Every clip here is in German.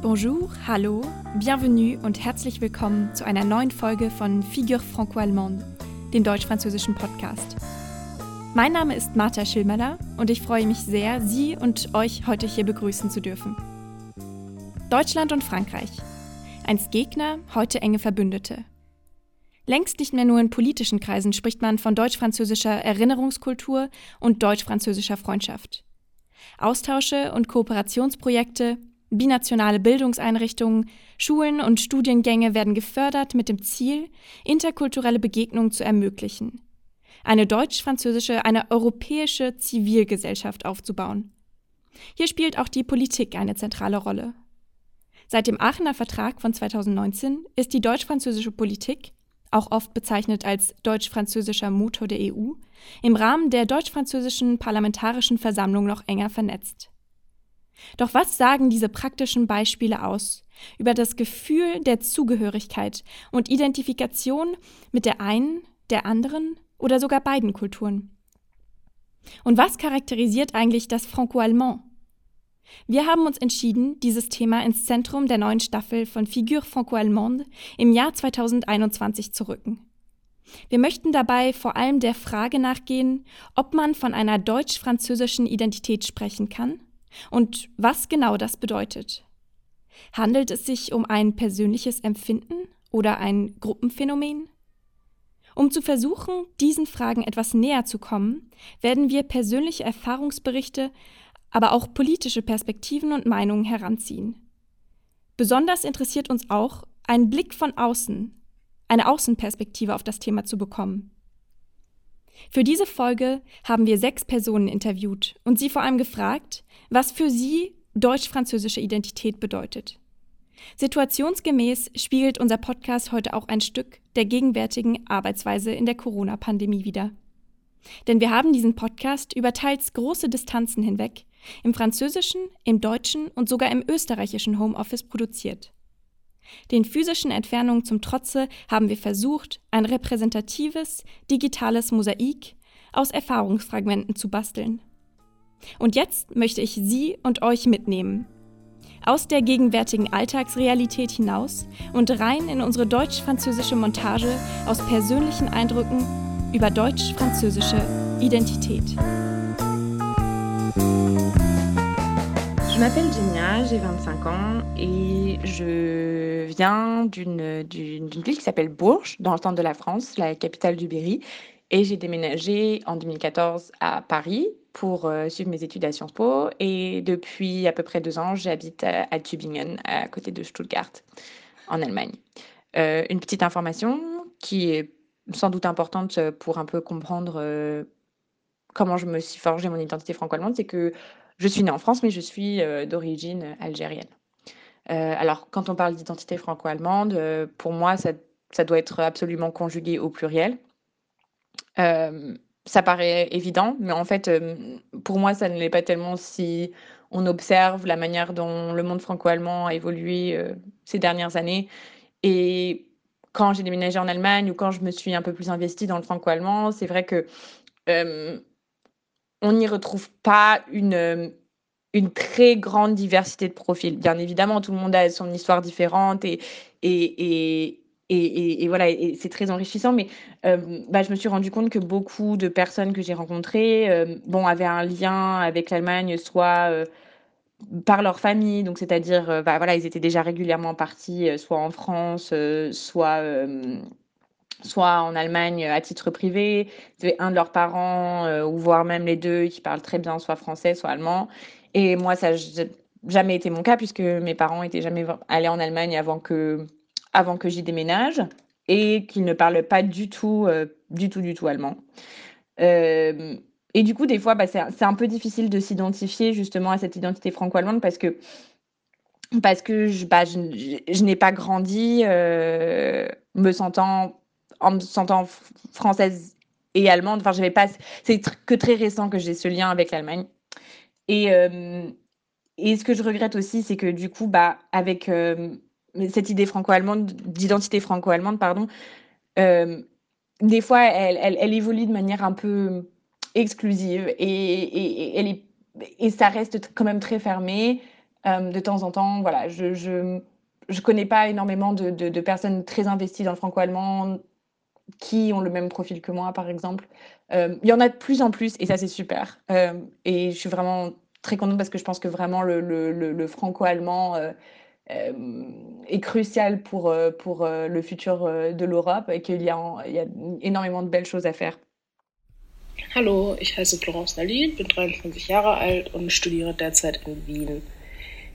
Bonjour, hallo, bienvenue und herzlich willkommen zu einer neuen Folge von Figure Franco-Allemande, dem deutsch-französischen Podcast. Mein Name ist Martha Schillmeller und ich freue mich sehr, Sie und euch heute hier begrüßen zu dürfen. Deutschland und Frankreich. Einst Gegner, heute enge Verbündete. Längst nicht mehr nur in politischen Kreisen spricht man von deutsch-französischer Erinnerungskultur und deutsch-französischer Freundschaft. Austausche und Kooperationsprojekte, binationale Bildungseinrichtungen, Schulen und Studiengänge werden gefördert mit dem Ziel, interkulturelle Begegnungen zu ermöglichen. Eine deutsch-französische, eine europäische Zivilgesellschaft aufzubauen. Hier spielt auch die Politik eine zentrale Rolle. Seit dem Aachener Vertrag von 2019 ist die deutsch-französische Politik auch oft bezeichnet als deutsch-französischer Motor der EU, im Rahmen der deutsch-französischen Parlamentarischen Versammlung noch enger vernetzt. Doch was sagen diese praktischen Beispiele aus über das Gefühl der Zugehörigkeit und Identifikation mit der einen, der anderen oder sogar beiden Kulturen? Und was charakterisiert eigentlich das Franco-Allemand? Wir haben uns entschieden, dieses Thema ins Zentrum der neuen Staffel von Figure Franco-Allemande im Jahr 2021 zu rücken. Wir möchten dabei vor allem der Frage nachgehen, ob man von einer deutsch-französischen Identität sprechen kann und was genau das bedeutet. Handelt es sich um ein persönliches Empfinden oder ein Gruppenphänomen? Um zu versuchen, diesen Fragen etwas näher zu kommen, werden wir persönliche Erfahrungsberichte aber auch politische Perspektiven und Meinungen heranziehen. Besonders interessiert uns auch, einen Blick von außen, eine Außenperspektive auf das Thema zu bekommen. Für diese Folge haben wir sechs Personen interviewt und sie vor allem gefragt, was für sie deutsch-französische Identität bedeutet. Situationsgemäß spiegelt unser Podcast heute auch ein Stück der gegenwärtigen Arbeitsweise in der Corona-Pandemie wider. Denn wir haben diesen Podcast über teils große Distanzen hinweg im französischen, im deutschen und sogar im österreichischen Homeoffice produziert. Den physischen Entfernungen zum Trotze haben wir versucht, ein repräsentatives, digitales Mosaik aus Erfahrungsfragmenten zu basteln. Und jetzt möchte ich Sie und euch mitnehmen. Aus der gegenwärtigen Alltagsrealität hinaus und rein in unsere deutsch-französische Montage aus persönlichen Eindrücken über deutsch-französische Identität. Je m'appelle Genia, j'ai 25 ans et je viens d'une ville qui s'appelle Bourges, dans le centre de la France, la capitale du Berry. Et j'ai déménagé en 2014 à Paris pour euh, suivre mes études à Sciences Po. Et depuis à peu près deux ans, j'habite à, Tübingen, à côté de Stuttgart, en Allemagne. Euh, une petite information qui est sans doute importante pour un peu comprendre euh, comment je me suis forgé mon identité franco-allemande, c'est que je suis née en France, mais je suis euh, d'origine algérienne. Euh, alors, quand on parle d'identité franco-allemande, euh, pour moi, ça, doit être absolument conjugué au pluriel. Ça paraît évident, mais en fait, pour moi, ça ne l'est pas tellement si on observe la manière dont le monde franco-allemand a évolué ces dernières années. Et quand j'ai déménagé en Allemagne ou quand je me suis un peu plus investie dans le franco-allemand, c'est vrai que on n'y retrouve pas une, euh, très grande diversité de profils. Bien évidemment, tout le monde a son histoire différente et, et, voilà, c'est très enrichissant. Mais euh, bah, je me suis rendu compte que beaucoup de personnes que j'ai rencontrées euh, bon, avaient un lien avec l'Allemagne, soit par leur famille, donc c'est-à-dire, bah, voilà, ils étaient déjà régulièrement partis, soit en France, soit soit en Allemagne à titre privé. Un de leurs parents, euh, ou voire même les deux, qui parlent très bien soit français, soit allemand. Et moi, ça n'a jamais été mon cas, puisque mes parents n'étaient jamais allés en Allemagne avant que, avant que j'y déménage, et qu'ils ne parlent pas du tout, euh, du tout, du tout allemand. Euh, et du coup, des fois, bah, c'est un peu difficile de s'identifier justement à cette identité franco-allemande parce que parce que je, bah, n'ai pas grandi me sentant en me sentant française et allemande. Enfin, pas. C'est que très récent que j'ai ce lien avec l'Allemagne. Et, euh, et ce que je regrette aussi, c'est que du coup, bah, avec euh, cette idée franco-allemande, d'identité franco-allemande, pardon, euh, des fois, elle, évolue de manière un peu exclusive et, ça reste quand même très fermé. de temps en temps, voilà, je je connais pas énormément de personnes très investies dans le franco-allemand qui ont le même profil que moi, par exemple. il y en a de plus en plus et ça, c'est super. et je suis vraiment très contente parce que je pense que vraiment le franco-allemand, est crucial pour, pour le futur de l'Europe et qu'il y a il y a énormément de belles choses à faire. Hallo, ich heiße Florence Nalin, bin 23 Jahre alt und studiere derzeit in Wien.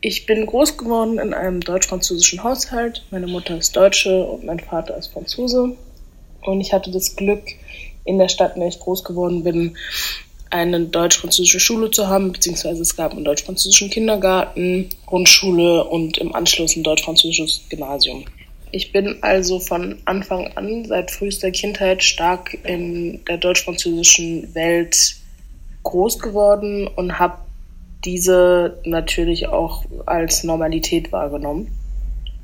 Ich bin groß geworden in einem deutsch-französischen Haushalt. Meine Mutter ist Deutsche und mein Vater ist Franzose. Und ich hatte das Glück, in der Stadt, in der ich groß geworden bin, eine deutsch-französische Schule zu haben, beziehungsweise es gab einen deutsch-französischen Kindergarten, Grundschule und im Anschluss ein deutsch-französisches Gymnasium. Ich bin also von Anfang an, seit frühester Kindheit, stark in der deutsch-französischen Welt groß geworden und habe diese natürlich auch als Normalität wahrgenommen.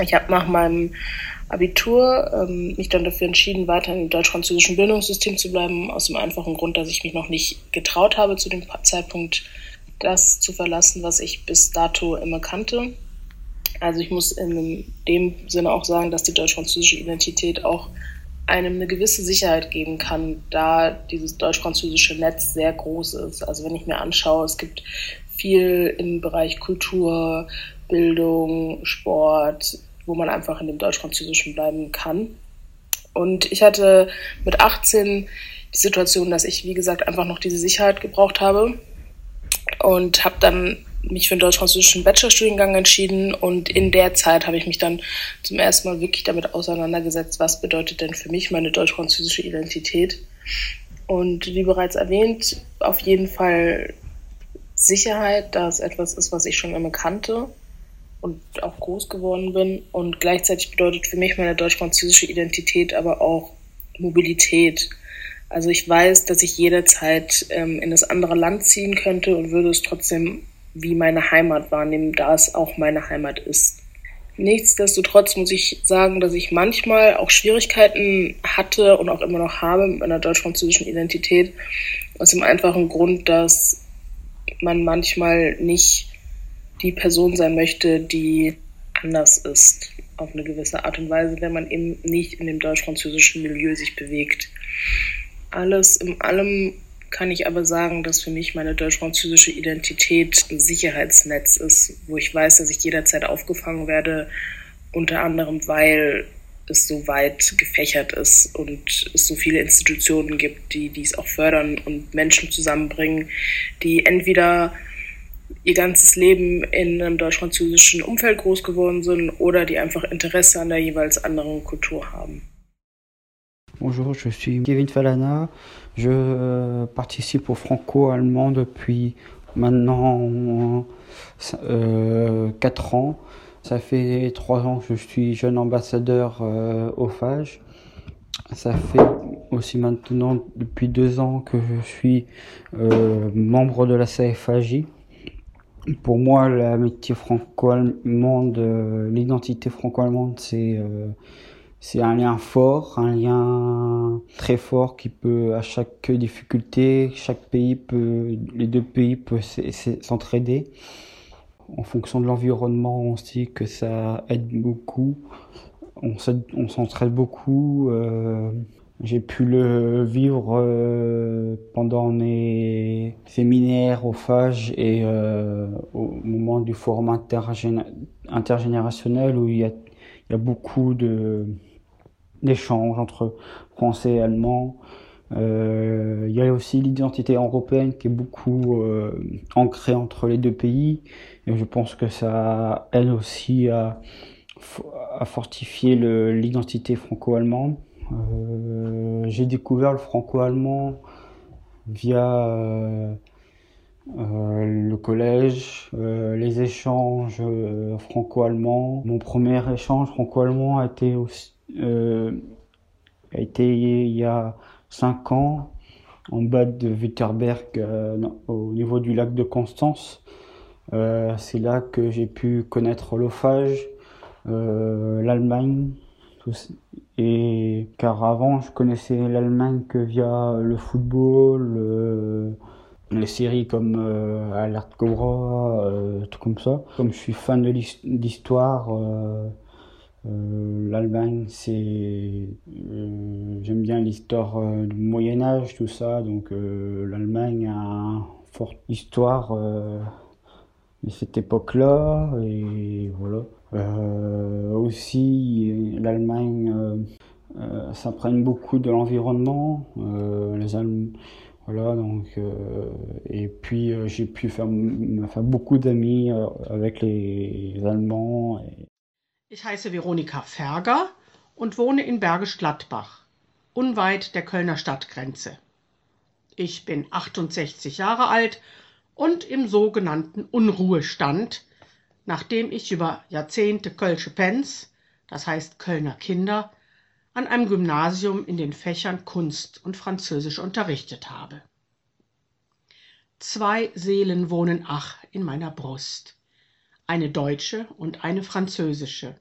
Ich habe nach meinem Abitur ähm, mich dann dafür entschieden, weiter im deutsch-französischen Bildungssystem zu bleiben, aus dem einfachen Grund, dass ich mich noch nicht getraut habe, zu dem Zeitpunkt das zu verlassen, was ich bis dato immer kannte. Also ich muss in dem Sinne auch sagen, dass die deutsch-französische Identität auch einem eine gewisse Sicherheit geben kann, da dieses deutsch-französische Netz sehr groß ist. Also wenn ich mir anschaue, es gibt viel im Bereich Kultur, Bildung, Sport, wo man einfach in dem Deutsch-Französischen bleiben kann. Und ich hatte mit 18 die Situation, dass ich, wie gesagt, einfach noch diese Sicherheit gebraucht habe und habe dann mich für einen deutsch-französischen Bachelorstudiengang entschieden und in der Zeit habe ich mich dann zum ersten Mal wirklich damit auseinandergesetzt, was bedeutet denn für mich meine deutsch-französische Identität. Und wie bereits erwähnt, auf jeden Fall Sicherheit, da es etwas ist, was ich schon immer kannte und auch groß geworden bin. Und gleichzeitig bedeutet für mich meine deutsch-französische Identität aber auch Mobilität. Also ich weiß, dass ich jederzeit ähm, in das andere Land ziehen könnte und würde es trotzdem wie meine Heimat wahrnehmen, da es auch meine Heimat ist. Nichtsdestotrotz muss ich sagen, dass ich manchmal auch Schwierigkeiten hatte und auch immer noch habe mit meiner deutsch-französischen Identität, aus dem einfachen Grund, dass man manchmal nicht die Person sein möchte, die anders ist, auf eine gewisse Art und Weise, wenn man eben nicht in dem deutsch-französischen Milieu sich bewegt. Alles in allem kann ich aber sagen, dass für mich meine deutsch-französische Identität ein Sicherheitsnetz ist, wo ich weiß, dass ich jederzeit aufgefangen werde, unter anderem weil es so weit gefächert ist und es so viele Institutionen gibt, die dies auch fördern und Menschen zusammenbringen, die entweder ihr ganzes Leben in einem deutsch-französischen Umfeld groß geworden sind oder die einfach Interesse an der jeweils anderen Kultur haben. Bonjour, je suis Kevin Falana. Je euh, participe au franco-allemand depuis maintenant euh, 4 ans. Ça fait 3 ans que je suis jeune ambassadeur euh, au FAGE. Ça fait aussi maintenant depuis 2 ans que je suis euh, membre de la CFAJ, pour moi, l'amitié franco-allemande, euh, l'identité franco-allemande, c'est euh, c'est un lien fort, un lien très fort qui peut, à chaque difficulté, chaque pays peut, les deux pays peuvent s'entraider. En fonction de l'environnement, on se dit que ça aide beaucoup. On s'entraide beaucoup. Euh, j'ai pu le vivre euh, pendant mes séminaires au FAGE et euh, au moment du forum intergénérationnel où il y a, beaucoup d'échanges entre français et allemands. Euh, il y a aussi l'identité européenne qui est beaucoup ancrée entre les deux pays et je pense que ça aide aussi à fortifier l'identité franco-allemande. Euh, j'ai découvert le franco-allemand via euh, euh, le collège, les échanges franco-allemands. Mon premier échange franco-allemand a été aussi, a été il y a cinq ans en bas de Witterberg au niveau du lac de Constance. c'est là que j'ai pu connaître l'ophage, l'Allemagne, et car avant, je connaissais l'Allemagne que via le football, les séries comme euh, Alert Cobra, euh, tout comme ça. Comme je suis fan de l'histoire, euh, euh, l'Allemagne, c'est, j'aime bien l'histoire du Moyen Âge, tout ça. Donc l'Allemagne a une forte histoire de cette époque-là, et voilà. Aussi, l'Allemagne s'imprègne beaucoup de l'environnement. les Allemands voilà, euh, et puis euh, j'ai pu faire, faire beaucoup d'amis euh, avec les Allemands. Ich heiße Veronika Ferger und wohne in Bergisch Gladbach, unweit der Kölner Stadtgrenze. Ich bin 68 Jahre alt und im sogenannten Unruhestand, nachdem ich über Jahrzehnte Kölsche Pens, das heißt Kölner Kinder, an einem Gymnasium in den Fächern Kunst und Französisch unterrichtet habe. Zwei Seelen wohnen ach in meiner Brust, eine deutsche und eine französische.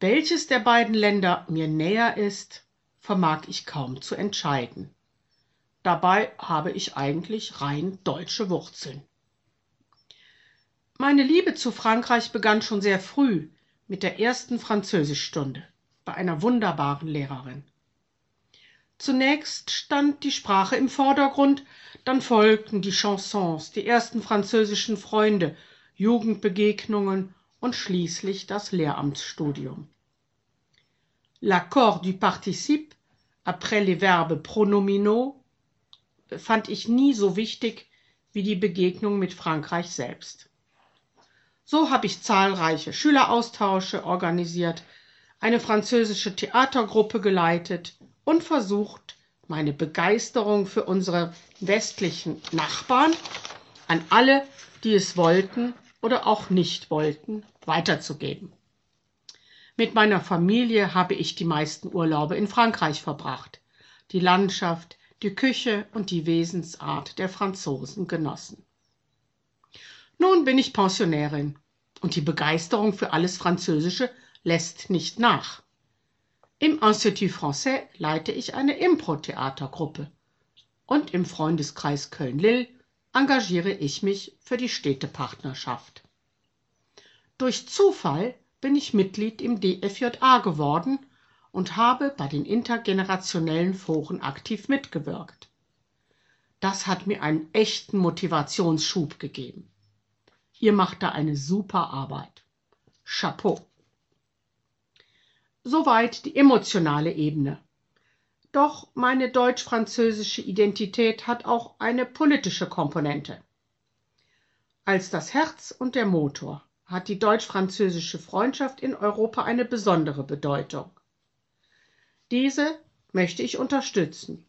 Welches der beiden Länder mir näher ist, vermag ich kaum zu entscheiden. Dabei habe ich eigentlich rein deutsche Wurzeln. Meine Liebe zu Frankreich begann schon sehr früh mit der ersten Französischstunde bei einer wunderbaren Lehrerin. Zunächst stand die Sprache im Vordergrund, dann folgten die Chansons, die ersten französischen Freunde, Jugendbegegnungen und schließlich das Lehramtsstudium. L'accord du participe après les verbes pronominaux fand ich nie so wichtig wie die Begegnung mit Frankreich selbst. So habe ich zahlreiche Schüleraustausche organisiert, eine französische Theatergruppe geleitet und versucht, meine Begeisterung für unsere westlichen Nachbarn an alle, die es wollten oder auch nicht wollten, weiterzugeben. Mit meiner Familie habe ich die meisten Urlaube in Frankreich verbracht, die Landschaft, die Küche und die Wesensart der Franzosen genossen. Nun bin ich Pensionärin und die Begeisterung für alles Französische lässt nicht nach. Im Institut Français leite ich eine Impro-Theatergruppe und im Freundeskreis Köln-Lill engagiere ich mich für die Städtepartnerschaft. Durch Zufall bin ich Mitglied im DFJA geworden und habe bei den intergenerationellen Foren aktiv mitgewirkt. Das hat mir einen echten Motivationsschub gegeben. Ihr macht da eine super Arbeit. Chapeau. Soweit die emotionale Ebene. Doch meine deutsch-französische Identität hat auch eine politische Komponente. Als das Herz und der Motor hat die deutsch-französische Freundschaft in Europa eine besondere Bedeutung. Diese möchte ich unterstützen.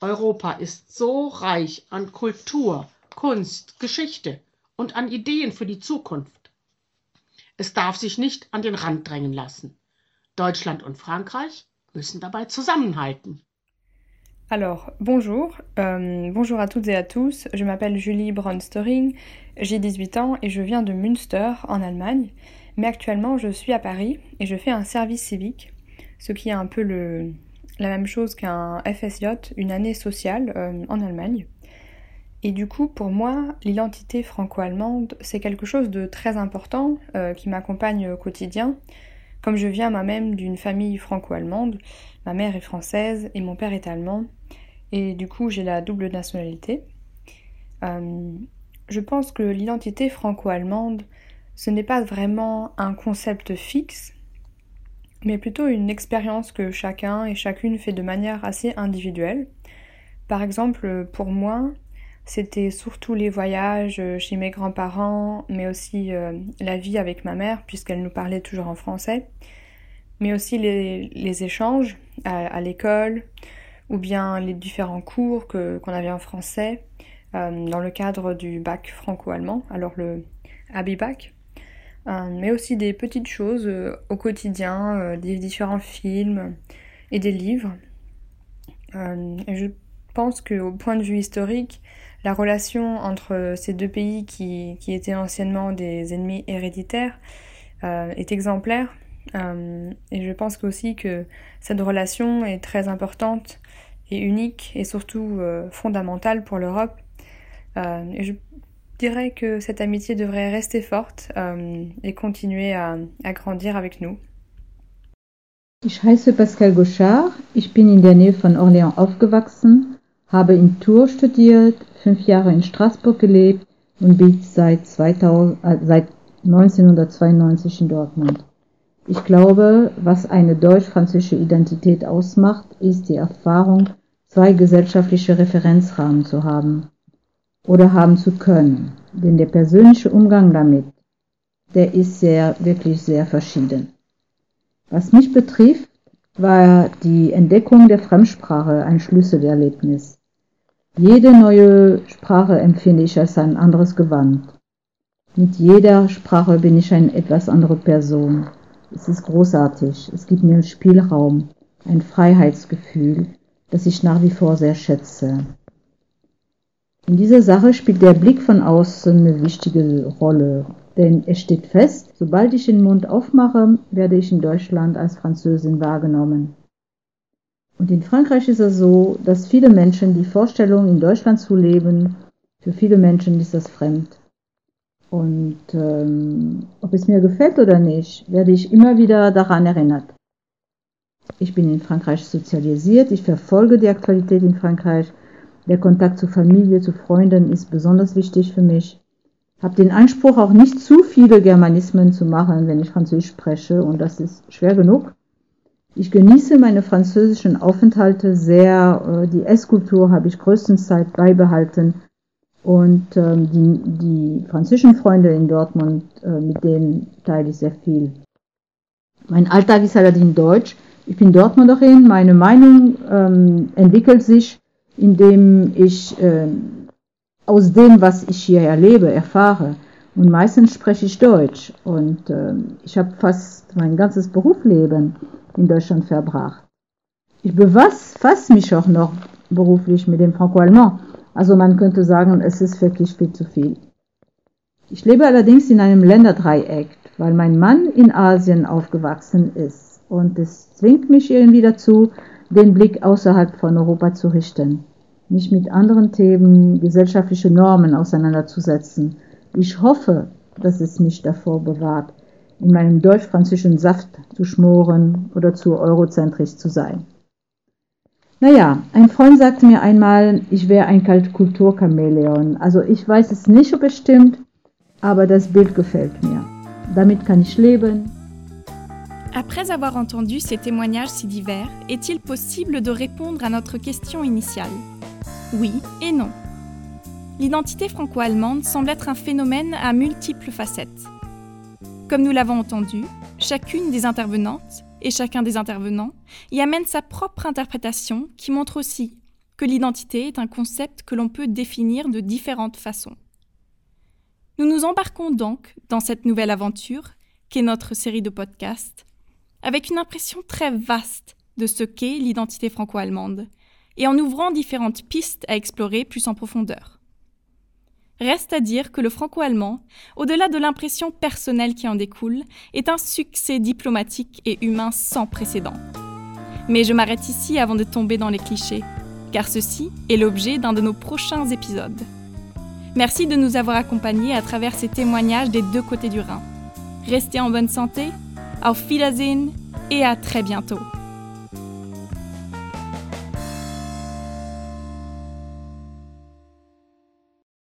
Europa ist so reich an Kultur, Kunst, Geschichte und an Ideen für die Zukunft. Es darf sich nicht an den Rand drängen lassen. Deutschland und Frankreich müssen dabei zusammenhalten. Alors, bonjour, euh, bonjour à toutes et à tous, je m'appelle Julie Bronstoring, j'ai 18 ans et je viens de Münster en Allemagne, mais actuellement je suis à Paris et je fais un service civique, ce qui est un peu la même chose qu'un FSJ, une année sociale euh, en Allemagne. Et du coup, pour moi, l'identité franco-allemande, c'est quelque chose de très important euh, qui m'accompagne au quotidien, comme je viens moi-même d'une famille franco-allemande, ma mère est française et mon père est allemand, et du coup j'ai la double nationalité. Euh, je pense que l'identité franco-allemande, ce n'est pas vraiment un concept fixe, mais plutôt une expérience que chacun et chacune fait de manière assez individuelle. Par exemple, pour moi, c'était surtout les voyages euh, chez mes grands-parents, mais aussi euh, la vie avec ma mère, puisqu'elle nous parlait toujours en français, mais aussi les, échanges à, l'école, ou bien les différents cours qu'on avait en français euh, dans le cadre du bac franco-allemand, alors le Abibac, mais aussi des petites choses au quotidien, des différents films et des livres. je pense qu'au point de vue historique, la relation entre ces deux pays qui, étaient anciennement des ennemis héréditaires euh, est exemplaire. Euh, et je pense aussi que cette relation est très importante est unique et surtout fondamentale pour l'Europe. et je dirais que cette amitié devrait rester forte et continuer à, à grandir avec nous. Ich heiße Pascal Gauchard, ich bin in der Nähe von habe in Tours studiert, fünf Jahre in Straßburg gelebt und bin seit, 2000, äh, seit 1992 in Dortmund. Ich glaube, was eine deutsch-französische Identität ausmacht, ist die Erfahrung, zwei gesellschaftliche Referenzrahmen zu haben oder haben zu können. Denn der persönliche Umgang damit, der ist sehr, wirklich sehr verschieden. Was mich betrifft, war die Entdeckung der Fremdsprache ein Schlüsselerlebnis. Jede neue Sprache empfinde ich als ein anderes Gewand. Mit jeder Sprache bin ich eine etwas andere Person. Es ist großartig. Es gibt mir Spielraum, ein Freiheitsgefühl, das ich nach wie vor sehr schätze. In dieser Sache spielt der Blick von außen eine wichtige Rolle, denn es steht fest, sobald ich den Mund aufmache, werde ich in Deutschland als Französin wahrgenommen. Und in Frankreich ist es so, dass viele Menschen die Vorstellung, in Deutschland zu leben, für viele Menschen ist das fremd. Und ähm, ob es mir gefällt oder nicht, werde ich immer wieder daran erinnert. Ich bin in Frankreich sozialisiert, ich verfolge die Aktualität in Frankreich. Der Kontakt zur Familie, zu Freunden ist besonders wichtig für mich. Habe den Anspruch, auch nicht zu viele Germanismen zu machen, wenn ich Französisch spreche, und das ist schwer genug. Ich genieße meine französischen Aufenthalte sehr. Äh, die Esskultur habe ich größtenteils beibehalten und ähm, die, die französischen Freunde in Dortmund, äh, mit denen teile ich sehr viel. Mein Alltag ist allerdings deutsch. Ich bin Dortmunderin. Meine Meinung ähm, entwickelt sich, indem ich äh, aus dem, was ich hier erlebe, erfahre. Und meistens spreche ich Deutsch. Und äh, ich habe fast mein ganzes Berufsleben in Deutschland verbracht. Ich befasse mich auch noch beruflich mit dem Franco-Allemand. Also man könnte sagen, es ist wirklich viel zu viel. Ich lebe allerdings in einem Länderdreieck, weil mein Mann in Asien aufgewachsen ist und es zwingt mich irgendwie dazu, den Blick außerhalb von Europa zu richten, mich mit anderen Themen, gesellschaftliche Normen auseinanderzusetzen. Ich hoffe, dass es mich davor bewahrt, in meinem deutsch-französischen Saft zu schmoren oder zu eurozentrisch zu sein. Naja, ein Freund sagte mir einmal, ich wäre ein Kulturchamäleon. Also ich weiß es nicht, ob es stimmt, aber das Bild gefällt mir. Damit kann ich leben. Après avoir entendu ces témoignages si divers, est-il possible de répondre à notre question initiale Oui et non. L'identité franco-allemande semble être un phénomène à multiples facettes. Comme nous l'avons entendu, chacune des intervenantes et chacun des intervenants y amène sa propre interprétation qui montre aussi que l'identité est un concept que l'on peut définir de différentes façons. Nous nous embarquons donc dans cette nouvelle aventure, qu'est notre série de podcasts, avec une impression très vaste de ce qu'est l'identité franco-allemande, et en ouvrant différentes pistes à explorer plus en profondeur. Reste à dire que le franco-allemand, au-delà de l'impression personnelle qui en découle, est un succès diplomatique et humain sans précédent. Mais je m'arrête ici avant de tomber dans les clichés, car ceci est l'objet d'un de nos prochains épisodes. Merci de nous avoir accompagnés à travers ces témoignages des deux côtés du Rhin. Restez en bonne santé, auf Wiedersehen et à très bientôt.